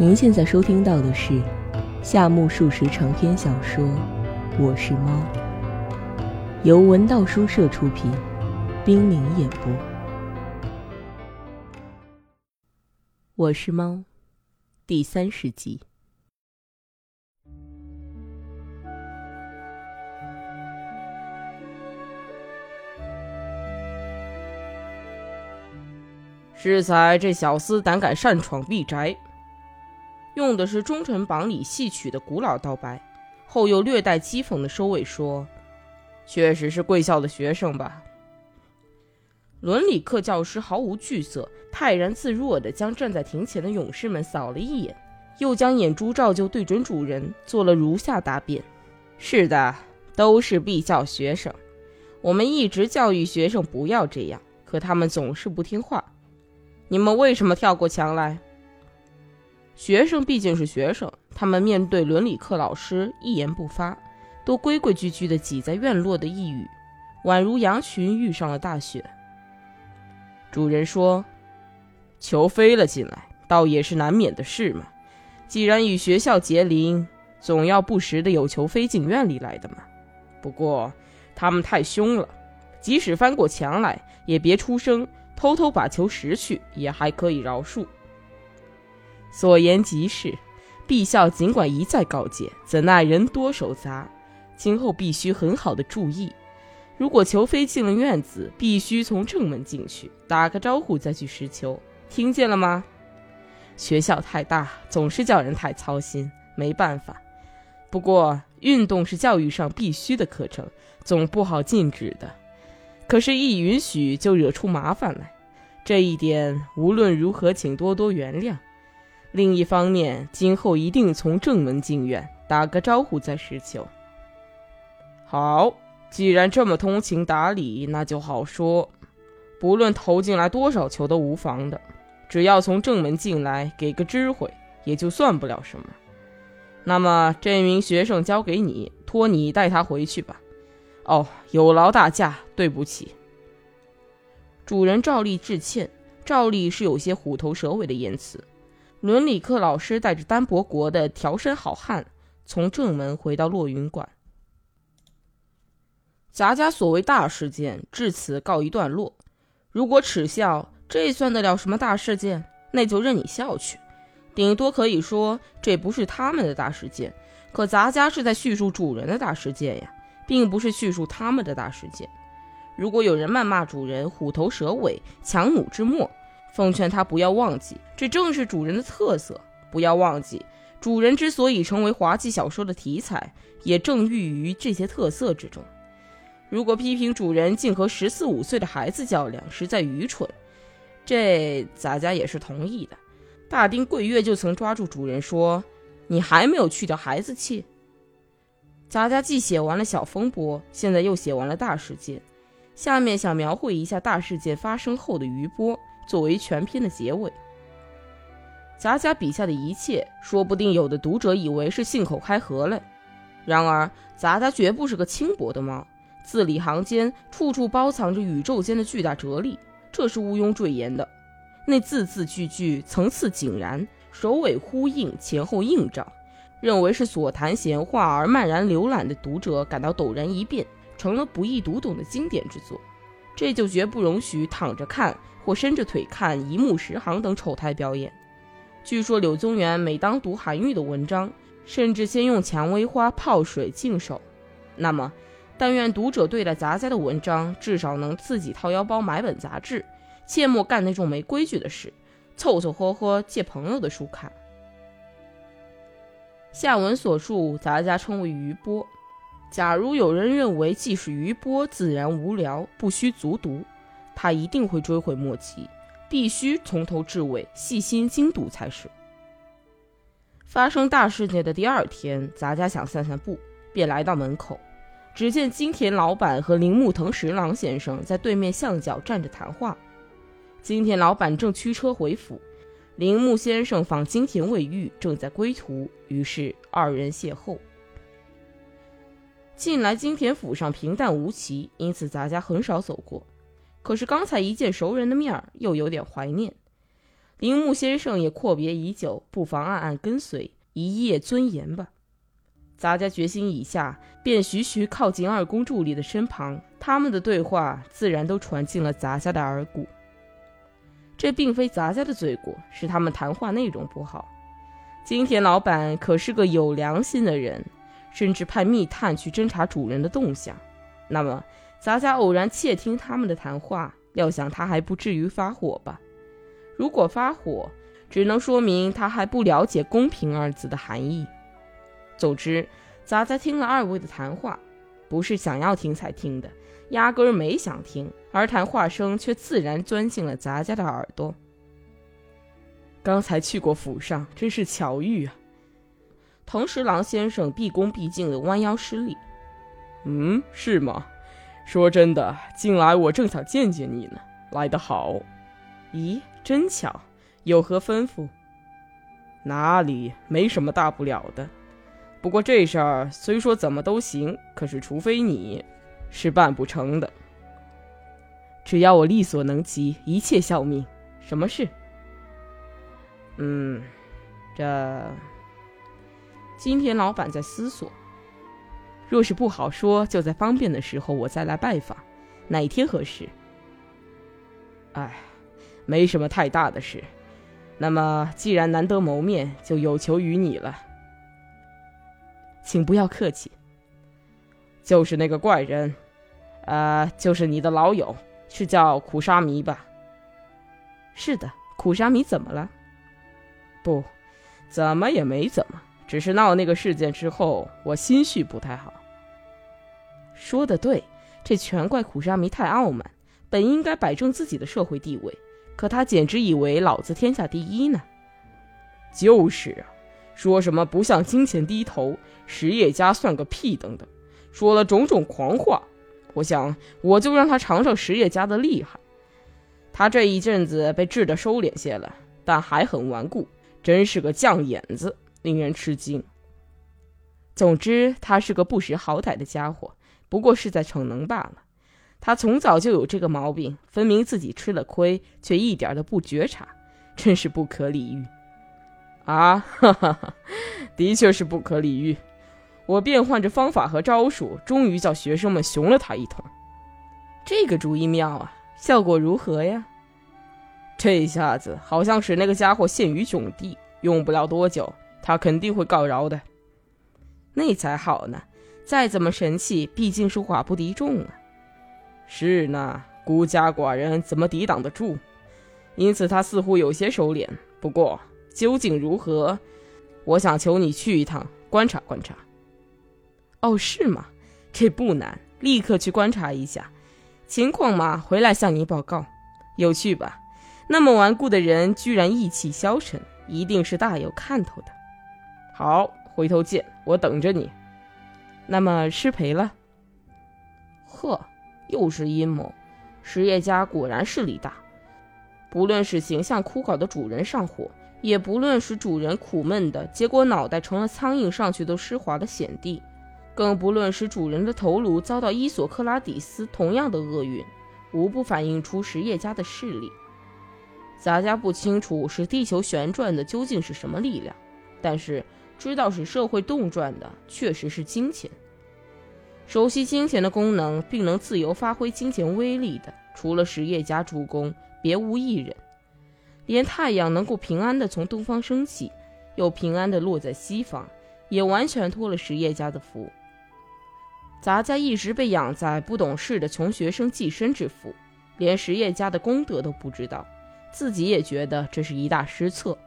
您现在收听到的是夏目漱石长篇小说《我是猫》，由文道书社出品，冰凌演播。我是猫，第三十集。适才这小厮胆敢擅闯敝宅，用的是忠臣榜里戏曲的古老道白，后又略带讥讽的收尾说：“确实是贵校的学生吧？”伦理课教师毫无惧色，泰然自若地将站在庭前的勇士们扫了一眼，又将眼珠照就对准主人，做了如下答辩：“是的，都是敝校学生。我们一直教育学生不要这样，可他们总是不听话。”你们为什么跳过墙来？学生毕竟是学生，他们面对伦理课老师一言不发，都规规矩矩地挤在院落的一隅，宛如羊群遇上了大雪。主人说：“球飞了进来，倒也是难免的事嘛。既然与学校结邻，总要不时的有球飞进院里来的嘛。不过他们太凶了，即使翻过墙来，也别出声。”偷偷把球拾去也还可以饶恕。所言极是，陛下尽管一再告诫，怎奈人多手杂，今后必须很好的注意。如果裘飞进了院子，必须从正门进去，打个招呼再去拾球，听见了吗？学校太大，总是叫人太操心，没办法。不过运动是教育上必须的课程，总不好禁止的。可是，一允许就惹出麻烦来，这一点无论如何，请多多原谅。另一方面，今后一定从正门进院，打个招呼再拾球。好，既然这么通情达理，那就好说。不论投进来多少球都无妨的，只要从正门进来，给个知会，也就算不了什么。那么，这名学生交给你，托你带他回去吧。哦，有劳大驾，对不起。主人照例致歉，照例是有些虎头蛇尾的言辞。伦理课老师带着单伯国的条身好汉，从正门回到落云馆。咱家所谓大事件至此告一段落。如果耻笑，这算得了什么大事件？那就任你笑去，顶多可以说这不是他们的大事件。可咱家是在叙述主人的大事件呀。并不是叙述他们的大事件。如果有人谩骂主人虎头蛇尾、强弩之末，奉劝他不要忘记，这正是主人的特色。不要忘记，主人之所以成为滑稽小说的题材，也正寓于这些特色之中。如果批评主人竟和十四五岁的孩子较量，实在愚蠢，这咱家也是同意的。大丁桂月就曾抓住主人说：“你还没有去掉孩子气。”咱家既写完了小风波，现在又写完了大事件，下面想描绘一下大事件发生后的余波，作为全篇的结尾。杂家笔下的一切，说不定有的读者以为是信口开河嘞。然而，杂家绝不是个轻薄的猫，字里行间处处包藏着宇宙间的巨大哲理，这是毋庸赘言的。那字字句句层次井然，首尾呼应，前后映照。认为是所谈闲话而漫然浏览的读者感到陡然一变，成了不易读懂的经典之作，这就绝不容许躺着看或伸着腿看一目十行等丑态表演。据说柳宗元每当读韩愈的文章，甚至先用蔷薇花泡水净手。那么，但愿读者对待杂家的文章，至少能自己掏腰包买本杂志，切莫干那种没规矩的事，凑凑合合借朋友的书看。下文所述，杂家称为余波。假如有人认为既是余波，自然无聊，不需足读，他一定会追悔莫及，必须从头至尾细心精读才是。发生大事件的第二天，咱家想散散步，便来到门口，只见金田老板和铃木藤十郎先生在对面巷角站着谈话。金田老板正驱车回府。铃木先生访金田未遇，正在归途，于是二人邂逅。近来金田府上平淡无奇，因此咱家很少走过。可是刚才一见熟人的面儿，又有点怀念。铃木先生也阔别已久，不妨暗暗跟随，一夜尊严吧。杂家决心已下，便徐徐靠近二宫助理的身旁。他们的对话自然都传进了杂家的耳骨。这并非杂家的罪过，是他们谈话内容不好。金田老板可是个有良心的人，甚至派密探去侦查主人的动向。那么，杂家偶然窃听他们的谈话，料想他还不至于发火吧？如果发火，只能说明他还不了解“公平”二字的含义。总之，杂家听了二位的谈话，不是想要听才听的，压根儿没想听，而谈话声却自然钻进了杂家的耳朵。刚才去过府上，真是巧遇啊！藤十郎先生毕恭毕敬地弯腰施礼。嗯，是吗？说真的，近来我正想见见你呢。来得好。咦，真巧，有何吩咐？哪里，没什么大不了的。不过这事儿虽说怎么都行，可是除非你，是办不成的。只要我力所能及，一切效命。什么事？嗯，这今天老板在思索。若是不好说，就在方便的时候我再来拜访。哪天合适？哎，没什么太大的事。那么既然难得谋面，就有求于你了。请不要客气。就是那个怪人，呃，就是你的老友，是叫苦沙弥吧？是的，苦沙弥怎么了？不，怎么也没怎么，只是闹那个事件之后，我心绪不太好。说的对，这全怪苦沙弥太傲慢，本应该摆正自己的社会地位，可他简直以为老子天下第一呢。就是啊。说什么不向金钱低头，实业家算个屁等等，说了种种狂话。我想，我就让他尝尝实业家的厉害。他这一阵子被治得收敛些了，但还很顽固，真是个犟眼子，令人吃惊。总之，他是个不识好歹的家伙，不过是在逞能罢了。他从早就有这个毛病，分明自己吃了亏，却一点都不觉察，真是不可理喻。啊，哈哈哈，的确是不可理喻。我变换着方法和招数，终于叫学生们熊了他一通。这个主意妙啊，效果如何呀？这一下子好像使那个家伙陷于窘地，用不了多久，他肯定会告饶的。那才好呢，再怎么神气，毕竟是寡不敌众啊。是呢，孤家寡人怎么抵挡得住？因此他似乎有些收敛。不过。究竟如何？我想求你去一趟观察观察。哦，是吗？这不难，立刻去观察一下情况嘛，回来向你报告。有趣吧？那么顽固的人居然意气消沉，一定是大有看头的。好，回头见，我等着你。那么失陪了。呵，又是阴谋。实业家果然势力大，不论是形象枯槁的主人上火。也不论使主人苦闷的结果，脑袋成了苍蝇上去都湿滑的险地，更不论使主人的头颅遭到伊索克拉底斯同样的厄运，无不反映出实业家的势力。杂家不清楚使地球旋转的究竟是什么力量，但是知道使社会动转的确实是金钱。熟悉金钱的功能，并能自由发挥金钱威力的，除了实业家主公，别无一人。连太阳能够平安的从东方升起，又平安的落在西方，也完全托了实业家的福。咱家一直被养在不懂事的穷学生寄生之福，连实业家的功德都不知道，自己也觉得这是一大失策。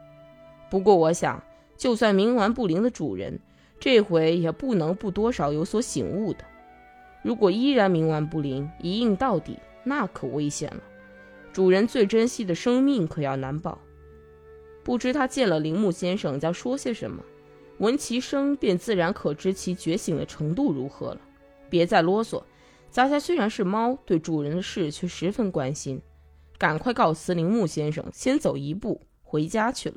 不过我想，就算冥顽不灵的主人，这回也不能不多少有所醒悟的。如果依然冥顽不灵，一硬到底，那可危险了。主人最珍惜的生命可要难保。不知他见了铃木先生将说些什么，闻其声便自然可知其觉醒的程度如何了。别再啰嗦，杂家虽然是猫，对主人的事却十分关心。赶快告辞铃木先生，先走一步，回家去了。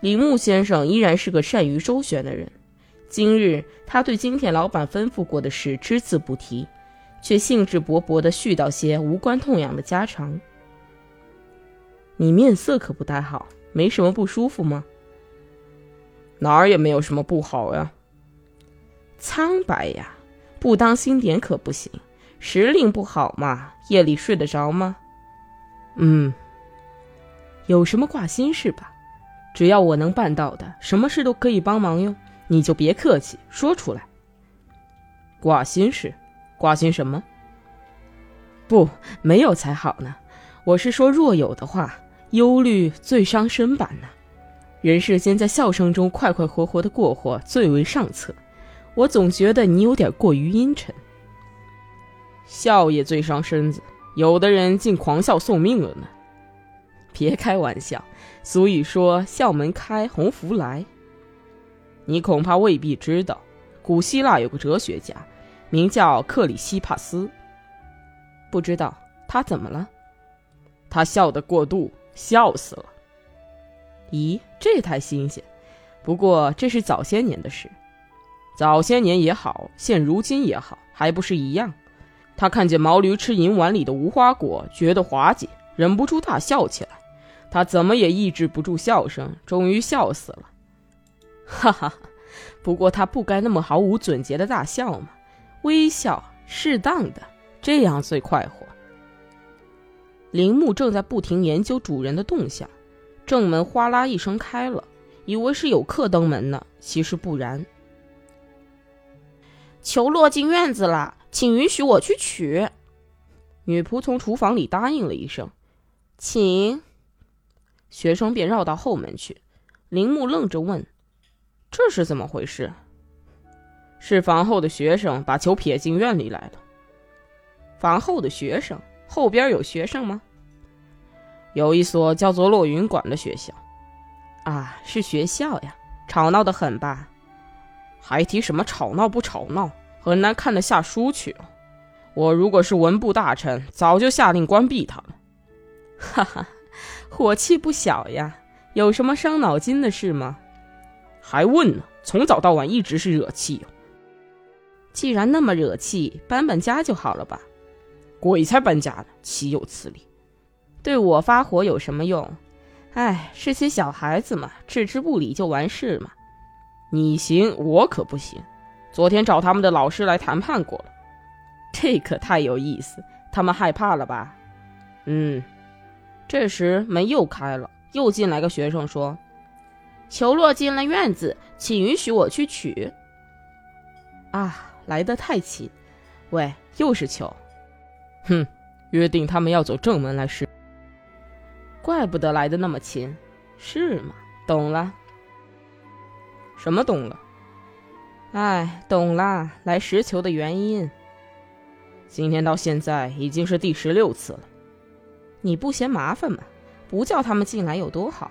铃木先生依然是个善于周旋的人。今日他对金田老板吩咐过的事只字不提，却兴致勃勃地絮叨些无关痛痒的家常。你面色可不太好，没什么不舒服吗？哪儿也没有什么不好呀。苍白呀，不当心点可不行。时令不好嘛，夜里睡得着吗？嗯。有什么挂心事吧？只要我能办到的，什么事都可以帮忙哟。你就别客气，说出来。挂心事，挂心什么？不，没有才好呢。我是说，若有的话，忧虑最伤身板呢。人世间在笑声中快快活活的过活最为上策。我总觉得你有点过于阴沉。笑也最伤身子，有的人竟狂笑送命了呢。别开玩笑，俗语说“笑门开，鸿福来”。你恐怕未必知道，古希腊有个哲学家，名叫克里希帕斯。不知道他怎么了？他笑得过度，笑死了。咦，这太新鲜。不过这是早些年的事，早些年也好，现如今也好，还不是一样。他看见毛驴吃银碗里的无花果，觉得滑稽，忍不住大笑起来。他怎么也抑制不住笑声，终于笑死了。哈哈，不过他不该那么毫无准节的大笑嘛，微笑适当的，这样最快活。铃木正在不停研究主人的动向，正门哗啦一声开了，以为是有客登门呢，其实不然。球落进院子了。请允许我去取。女仆从厨房里答应了一声：“请。”学生便绕到后门去。铃木愣着问：“这是怎么回事？”是房后的学生把球撇进院里来了。房后的学生后边有学生吗？有一所叫做落云馆的学校。啊，是学校呀，吵闹的很吧？还提什么吵闹不吵闹？很难看得下书去。我如果是文部大臣，早就下令关闭他了。哈哈，火气不小呀！有什么伤脑筋的事吗？还问呢？从早到晚一直是惹气。既然那么惹气，搬搬家就好了吧？鬼才搬家呢！岂有此理！对我发火有什么用？哎，是些小孩子嘛，置之不理就完事嘛。你行，我可不行。昨天找他们的老师来谈判过了，这可太有意思。他们害怕了吧？嗯。这时门又开了，又进来个学生说：“裘落进了院子，请允许我去取。”啊，来得太勤。喂，又是裘。哼，约定他们要走正门来试。怪不得来的那么勤。是吗？懂了。什么懂了？哎，懂啦，来石球的原因。今天到现在已经是第十六次了，你不嫌麻烦吗？不叫他们进来有多好？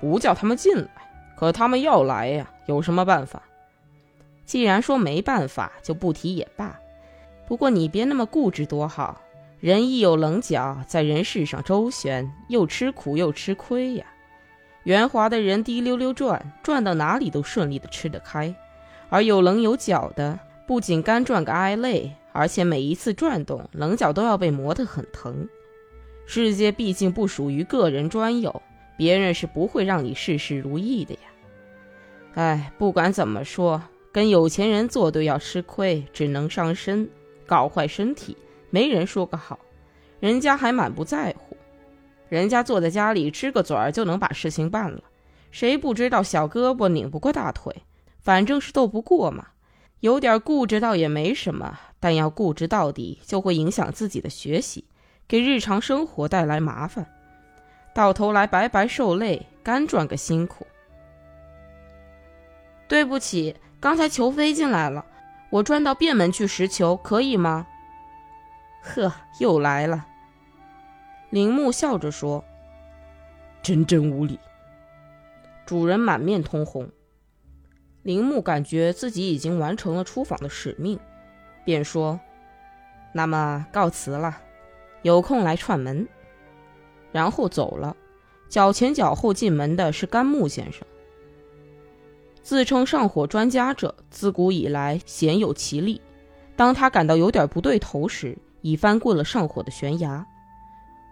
不叫他们进来，可他们要来呀，有什么办法？既然说没办法，就不提也罢。不过你别那么固执多好。人一有棱角，在人世上周旋，又吃苦又吃亏呀。圆滑的人滴溜溜转，转到哪里都顺利的吃得开。而有棱有角的，不仅干转个挨累，而且每一次转动，棱角都要被磨得很疼。世界毕竟不属于个人专有，别人是不会让你事事如意的呀。哎，不管怎么说，跟有钱人作对要吃亏，只能伤身，搞坏身体，没人说个好。人家还满不在乎，人家坐在家里吃个嘴儿就能把事情办了，谁不知道小胳膊拧不过大腿？反正是斗不过嘛，有点固执倒也没什么，但要固执到底，就会影响自己的学习，给日常生活带来麻烦，到头来白白受累，干赚个辛苦。对不起，刚才球飞进来了，我转到便门去拾球，可以吗？呵，又来了。铃木笑着说：“真真无礼。”主人满面通红。铃木感觉自己已经完成了出访的使命，便说：“那么告辞了，有空来串门。”然后走了。脚前脚后进门的是甘木先生。自称上火专家者，自古以来鲜有其例。当他感到有点不对头时，已翻过了上火的悬崖。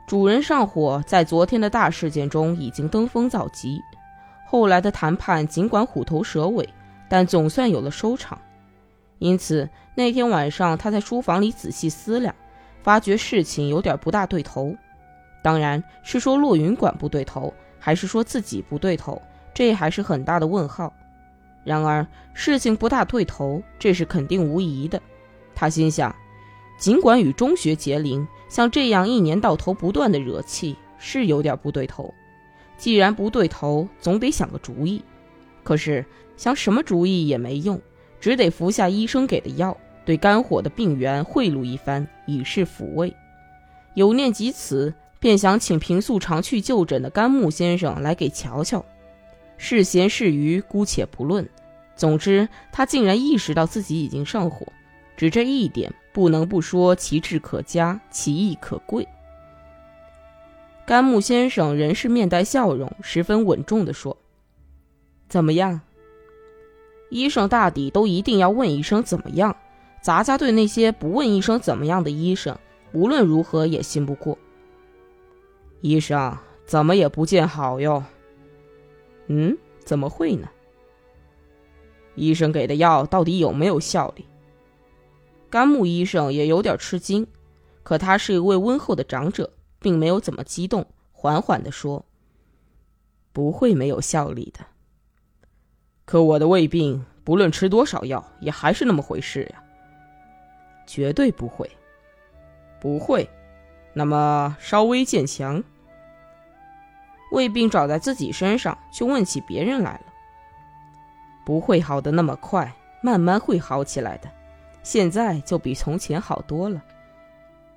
主人上火，在昨天的大事件中已经登峰造极。后来的谈判尽管虎头蛇尾，但总算有了收场。因此那天晚上，他在书房里仔细思量，发觉事情有点不大对头。当然是说落云馆不对头，还是说自己不对头，这还是很大的问号。然而事情不大对头，这是肯定无疑的。他心想，尽管与中学结邻，像这样一年到头不断的惹气，是有点不对头。既然不对头，总得想个主意。可是想什么主意也没用，只得服下医生给的药，对肝火的病源贿赂一番，以示抚慰。有念及此，便想请平素常去就诊的甘木先生来给瞧瞧。是贤是愚，姑且不论。总之，他竟然意识到自己已经上火，只这一点，不能不说其志可嘉，其意可贵。甘木先生仍是面带笑容，十分稳重地说：“怎么样？医生大抵都一定要问一声怎么样。咱家对那些不问一声怎么样的医生，无论如何也信不过。医生怎么也不见好哟？嗯，怎么会呢？医生给的药到底有没有效力？”甘木医生也有点吃惊，可他是一位温厚的长者。并没有怎么激动，缓缓地说：“不会没有效力的。可我的胃病，不论吃多少药，也还是那么回事呀。绝对不会，不会。那么稍微渐强，胃病找在自己身上，就问起别人来了。不会好的那么快，慢慢会好起来的。现在就比从前好多了，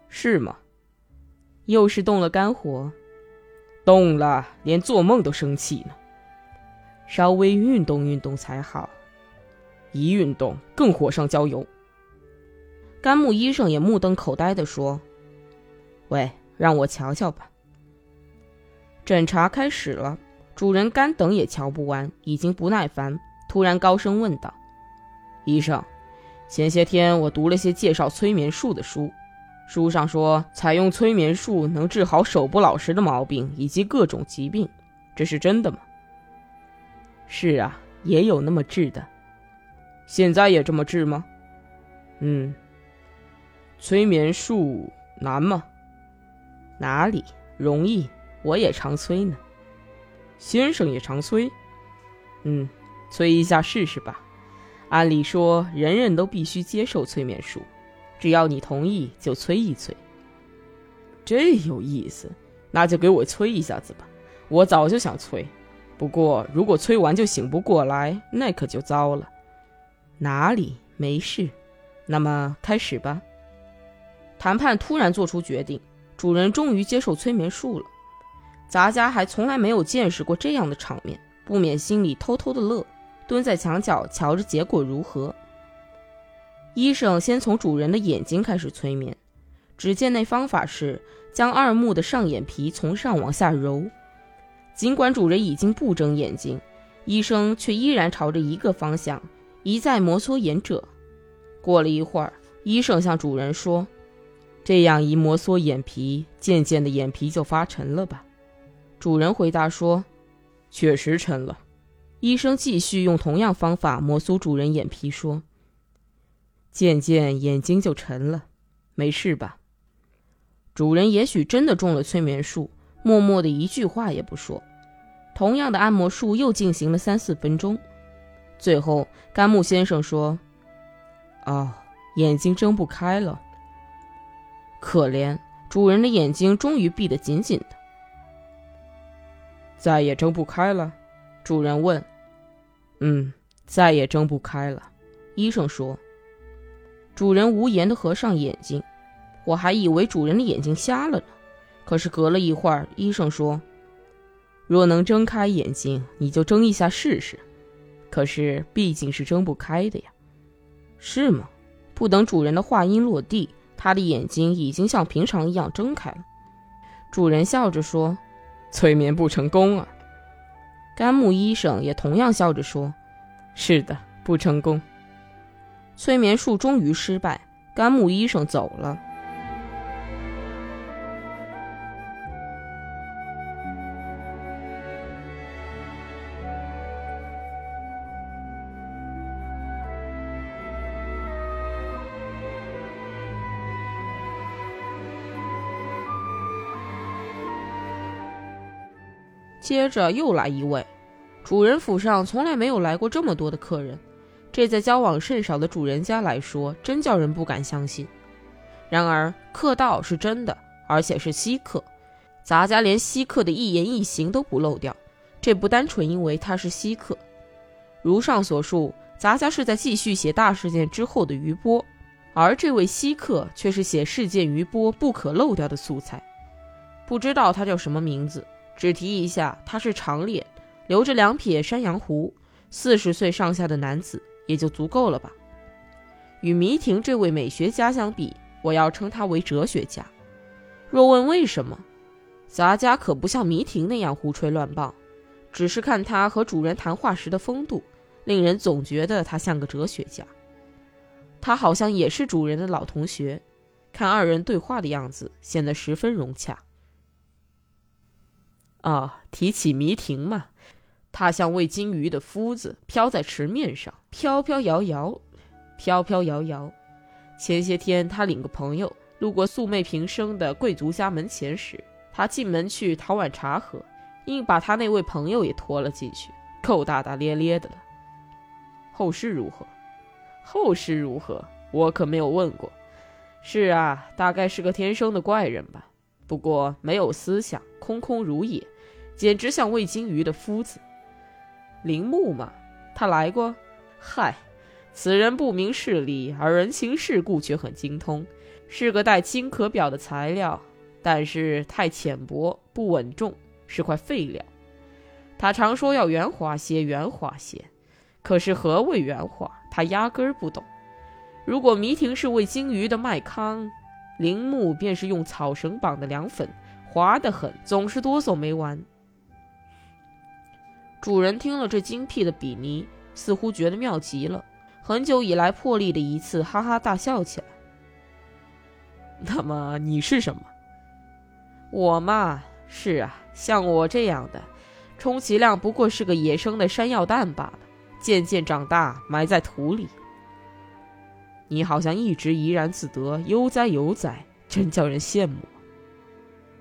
是吗？”又是动了肝火，动了，连做梦都生气呢。稍微运动运动才好，一运动更火上浇油。甘木医生也目瞪口呆地说：“喂，让我瞧瞧吧。”诊查开始了，主人干等也瞧不完，已经不耐烦，突然高声问道：“医生，前些天我读了些介绍催眠术的书。”书上说，采用催眠术能治好手不老实的毛病以及各种疾病，这是真的吗？是啊，也有那么治的。现在也这么治吗？嗯。催眠术难吗？哪里容易？我也常催呢。先生也常催。嗯，催一下试试吧。按理说，人人都必须接受催眠术。只要你同意，就催一催。这有意思，那就给我催一下子吧。我早就想催，不过如果催完就醒不过来，那可就糟了。哪里没事？那么开始吧。谈判突然做出决定，主人终于接受催眠术了。杂家还从来没有见识过这样的场面，不免心里偷偷的乐，蹲在墙角瞧着结果如何。医生先从主人的眼睛开始催眠，只见那方法是将二目的上眼皮从上往下揉。尽管主人已经不睁眼睛，医生却依然朝着一个方向一再摩挲眼褶。过了一会儿，医生向主人说：“这样一摩挲眼皮，渐渐的眼皮就发沉了吧？”主人回答说：“确实沉了。”医生继续用同样方法摩挲主人眼皮，说。渐渐眼睛就沉了，没事吧？主人也许真的中了催眠术，默默的一句话也不说。同样的按摩术又进行了三四分钟，最后甘木先生说：“哦，眼睛睁不开了。可怜主人的眼睛终于闭得紧紧的，再也睁不开了。”主人问：“嗯，再也睁不开了。”医生说。主人无言的合上眼睛，我还以为主人的眼睛瞎了呢。可是隔了一会儿，医生说：“若能睁开眼睛，你就睁一下试试。”可是毕竟是睁不开的呀，是吗？不等主人的话音落地，他的眼睛已经像平常一样睁开了。主人笑着说：“催眠不成功啊。甘木医生也同样笑着说：“是的，不成功。”催眠术终于失败，甘木医生走了。接着又来一位，主人府上从来没有来过这么多的客人，这在交往甚少的主人家来说，真叫人不敢相信。然而客道是真的，而且是稀客，杂家连稀客的一言一行都不漏掉。这不单纯因为他是稀客，如上所述，杂家是在继续写大事件之后的余波，而这位稀客却是写事件余波不可漏掉的素材。不知道他叫什么名字。只提一下，他是长脸，留着两撇山羊胡，四十岁上下的男子也就足够了吧。与迷婷这位美学家相比，我要称他为哲学家。若问为什么，杂家可不像迷婷那样胡吹乱棒，只是看他和主人谈话时的风度，令人总觉得他像个哲学家。他好像也是主人的老同学，看二人对话的样子，显得十分融洽。啊，提起迷婷嘛，他像喂金鱼的夫子，飘在池面上，飘飘摇摇，飘飘摇摇。前些天他领个朋友路过素昧平生的贵族家门前时，他进门去讨碗茶喝，硬把他那位朋友也拖了进去，够大大咧咧的了。后事如何？后事如何？我可没有问过。是啊，大概是个天生的怪人吧。不过没有思想，空空如也。简直像喂金鱼的夫子，铃木嘛，他来过。嗨，此人不明事理，而人情世故却很精通，是个带金可表的材料，但是太浅薄，不稳重，是块废料。他常说要圆滑些，圆滑些，可是何谓圆滑，他压根儿不懂。如果迷婷是喂金鱼的麦糠，铃木便是用草绳绑的凉粉，滑得很，总是哆嗦没完。主人听了这精辟的比拟，似乎觉得妙极了，很久以来破例的一次，哈哈大笑起来。那么你是什么？我嘛，是啊，像我这样的，充其量不过是个野生的山药蛋罢了，渐渐长大，埋在土里。你好像一直怡然自得，悠哉悠哉，真叫人羡慕。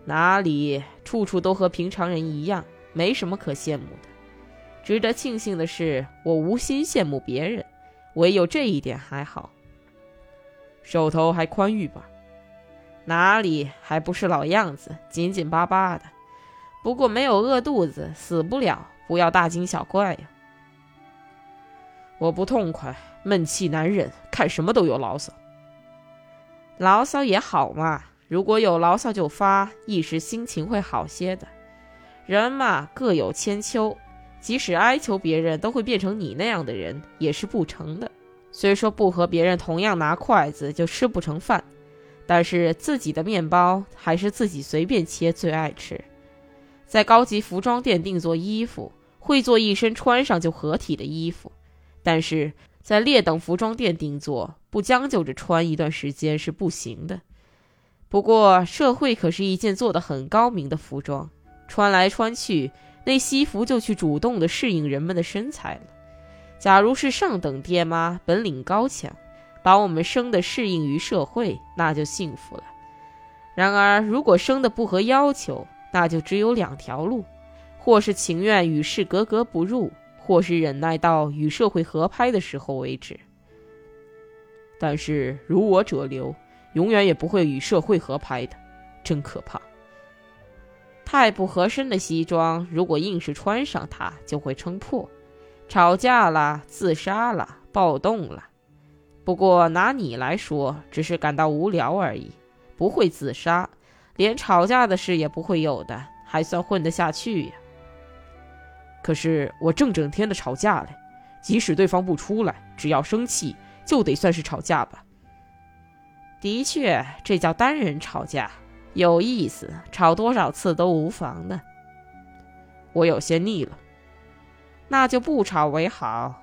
哪里，处处都和平常人一样，没什么可羡慕的。值得庆幸的是，我无心羡慕别人，唯有这一点还好。手头还宽裕吧？哪里，还不是老样子，紧紧巴巴的。不过没有饿肚子，死不了，不要大惊小怪呀。我不痛快，闷气难忍，看什么都有牢骚。牢骚也好嘛，如果有牢骚就发，一时心情会好些的。人嘛，各有千秋。即使哀求别人都会变成你那样的人，也是不成的。虽说不和别人同样拿筷子就吃不成饭，但是自己的面包还是自己随便切最爱吃。在高级服装店定做衣服，会做一身穿上就合体的衣服；但是在劣等服装店定做，不将就着穿一段时间是不行的。不过社会可是一件做得很高明的服装，穿来穿去。那西服就去主动的适应人们的身材了。假如是上等爹妈，本领高强，把我们生的适应于社会，那就幸福了。然而，如果生的不合要求，那就只有两条路：或是情愿与世格格不入，或是忍耐到与社会合拍的时候为止。但是，如我者流，永远也不会与社会合拍的，真可怕。太不合身的西装，如果硬是穿上它，就会撑破。吵架了，自杀了，暴动了。不过拿你来说，只是感到无聊而已，不会自杀，连吵架的事也不会有的，还算混得下去呀。可是我正整天的吵架嘞，即使对方不出来，只要生气，就得算是吵架吧。的确，这叫单人吵架。有意思，吵多少次都无妨的。我有些腻了。那就不吵为好。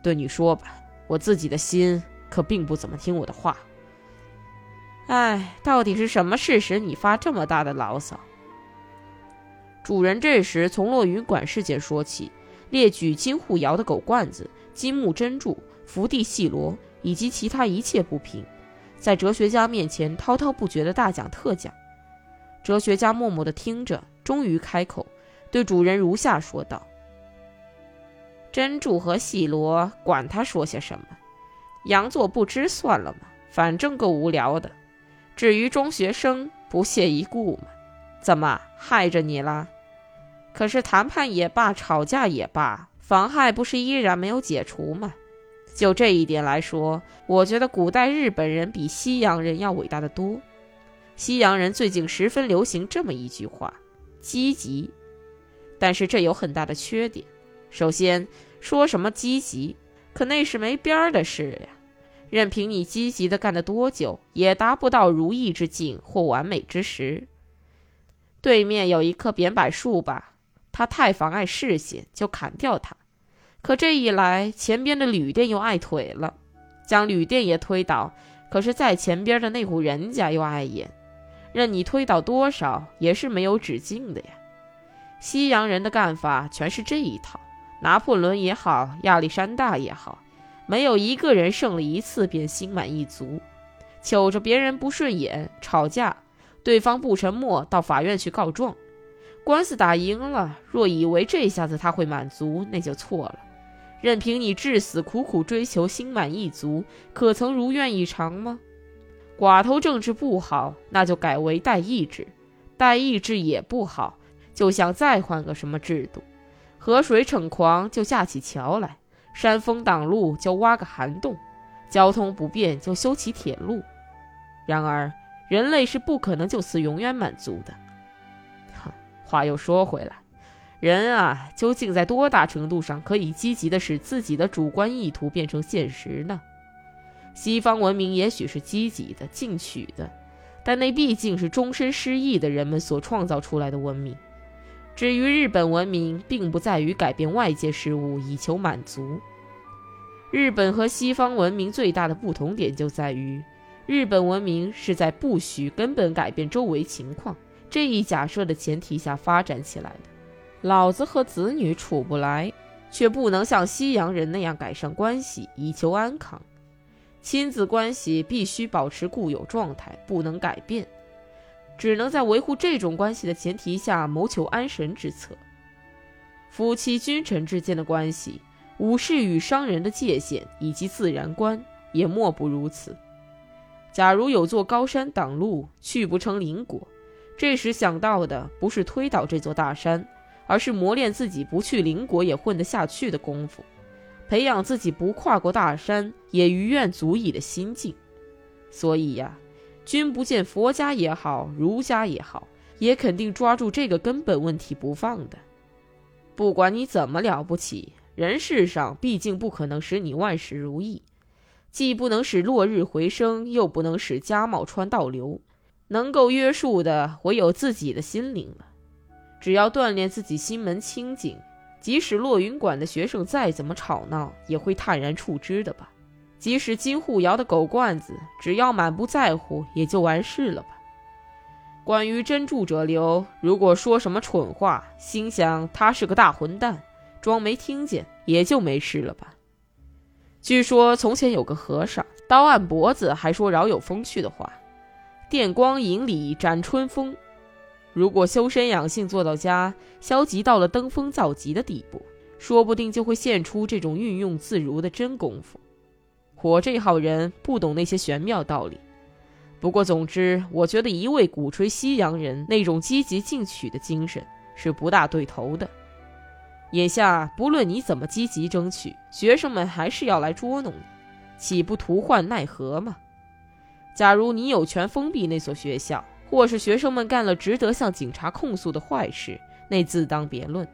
对你说吧，我自己的心可并不怎么听我的话。哎，到底是什么事使你发这么大的牢骚？主人这时从落云馆事件说起，列举金户窑的狗罐子、金木珍珠、福地细罗以及其他一切不平，在哲学家面前滔滔不绝的大讲特讲。哲学家默默的听着，终于开口，对主人如下说道：“珍珠和细罗，管他说些什么，佯作不知算了嘛，反正够无聊的。至于中学生，不屑一顾嘛。”怎么害着你了？可是谈判也罢，吵架也罢，妨害不是依然没有解除吗？就这一点来说，我觉得古代日本人比西洋人要伟大的多。西洋人最近十分流行这么一句话：积极。但是这有很大的缺点。首先，说什么积极，可那是没边儿的事呀。任凭你积极的干得多久，也达不到如意之境或完美之时。对面有一棵扁柏树吧，它太妨碍视线，就砍掉它。可这一来，前边的旅店又碍腿了，将旅店也推倒。可是再前边的那户人家又碍眼，任你推倒多少，也是没有止境的呀。西洋人的干法全是这一套，拿破仑也好，亚历山大也好，没有一个人胜了一次便心满意足，瞅着别人不顺眼，吵架。对方不沉默，到法院去告状，官司打赢了。若以为这下子他会满足，那就错了。任凭你至死苦苦追求心满意足，可曾如愿以偿吗？寡头政治不好，那就改为代议制；代议制也不好，就想再换个什么制度。河水逞狂，就架起桥来；山峰挡路，就挖个涵洞；交通不便，就修起铁路。然而。人类是不可能就此永远满足的。哼，话又说回来，人啊，究竟在多大程度上可以积极的使自己的主观意图变成现实呢？西方文明也许是积极的、进取的，但那毕竟是终身失意的人们所创造出来的文明。至于日本文明，并不在于改变外界事物以求满足。日本和西方文明最大的不同点就在于。日本文明是在不许根本改变周围情况这一假设的前提下发展起来的。老子和子女处不来，却不能像西洋人那样改善关系以求安康。亲子关系必须保持固有状态，不能改变，只能在维护这种关系的前提下谋求安神之策。夫妻君臣之间的关系，武士与商人的界限以及自然观，也莫不如此。假如有座高山挡路，去不成邻国，这时想到的不是推倒这座大山，而是磨练自己不去邻国也混得下去的功夫，培养自己不跨过大山也于愿足矣的心境。所以呀，君不见佛家也好，儒家也好，也肯定抓住这个根本问题不放的。不管你怎么了不起，人世上毕竟不可能使你万事如意。既不能使落日回升，又不能使家茂川倒流，能够约束的唯有自己的心灵了。只要锻炼自己心门清净，即使落云馆的学生再怎么吵闹，也会泰然处之的吧。即使金户窑的狗罐子，只要满不在乎，也就完事了吧。关于真住者流，如果说什么蠢话，心想他是个大混蛋，装没听见，也就没事了吧。据说从前有个和尚，刀按脖子，还说饶有风趣的话：“电光引里斩春风。”如果修身养性做到家，消极到了登峰造极的地步，说不定就会现出这种运用自如的真功夫。我这号人不懂那些玄妙道理，不过总之，我觉得一味鼓吹西洋人那种积极进取的精神是不大对头的。眼下，不论你怎么积极争取，学生们还是要来捉弄你，岂不徒患奈何吗？假如你有权封闭那所学校，或是学生们干了值得向警察控诉的坏事，那自当别论。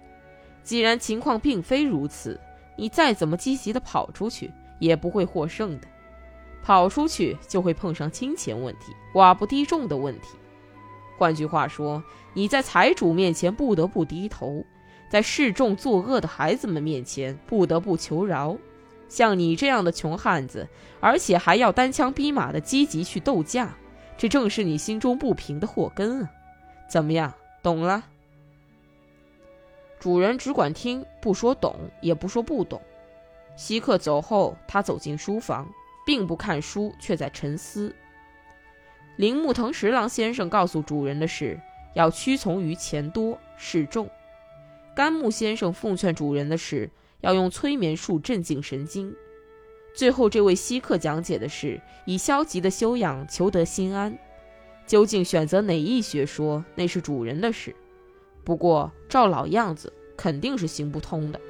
既然情况并非如此，你再怎么积极的跑出去，也不会获胜的。跑出去就会碰上金钱问题、寡不敌众的问题。换句话说，你在财主面前不得不低头，在示众作恶的孩子们面前不得不求饶。像你这样的穷汉子，而且还要单枪匹马的积极去斗价，这正是你心中不平的祸根啊！怎么样，懂了？主人只管听，不说懂，也不说不懂。稀客走后，他走进书房，并不看书，却在沉思。铃木藤十郎先生告诉主人的是，要屈从于钱多势众；甘木先生奉劝主人的是。要用催眠术镇静神经。最后，这位稀客讲解的是以消极的修养求得心安。究竟选择哪一学说，那是主人的事。不过，照老样子，肯定是行不通的。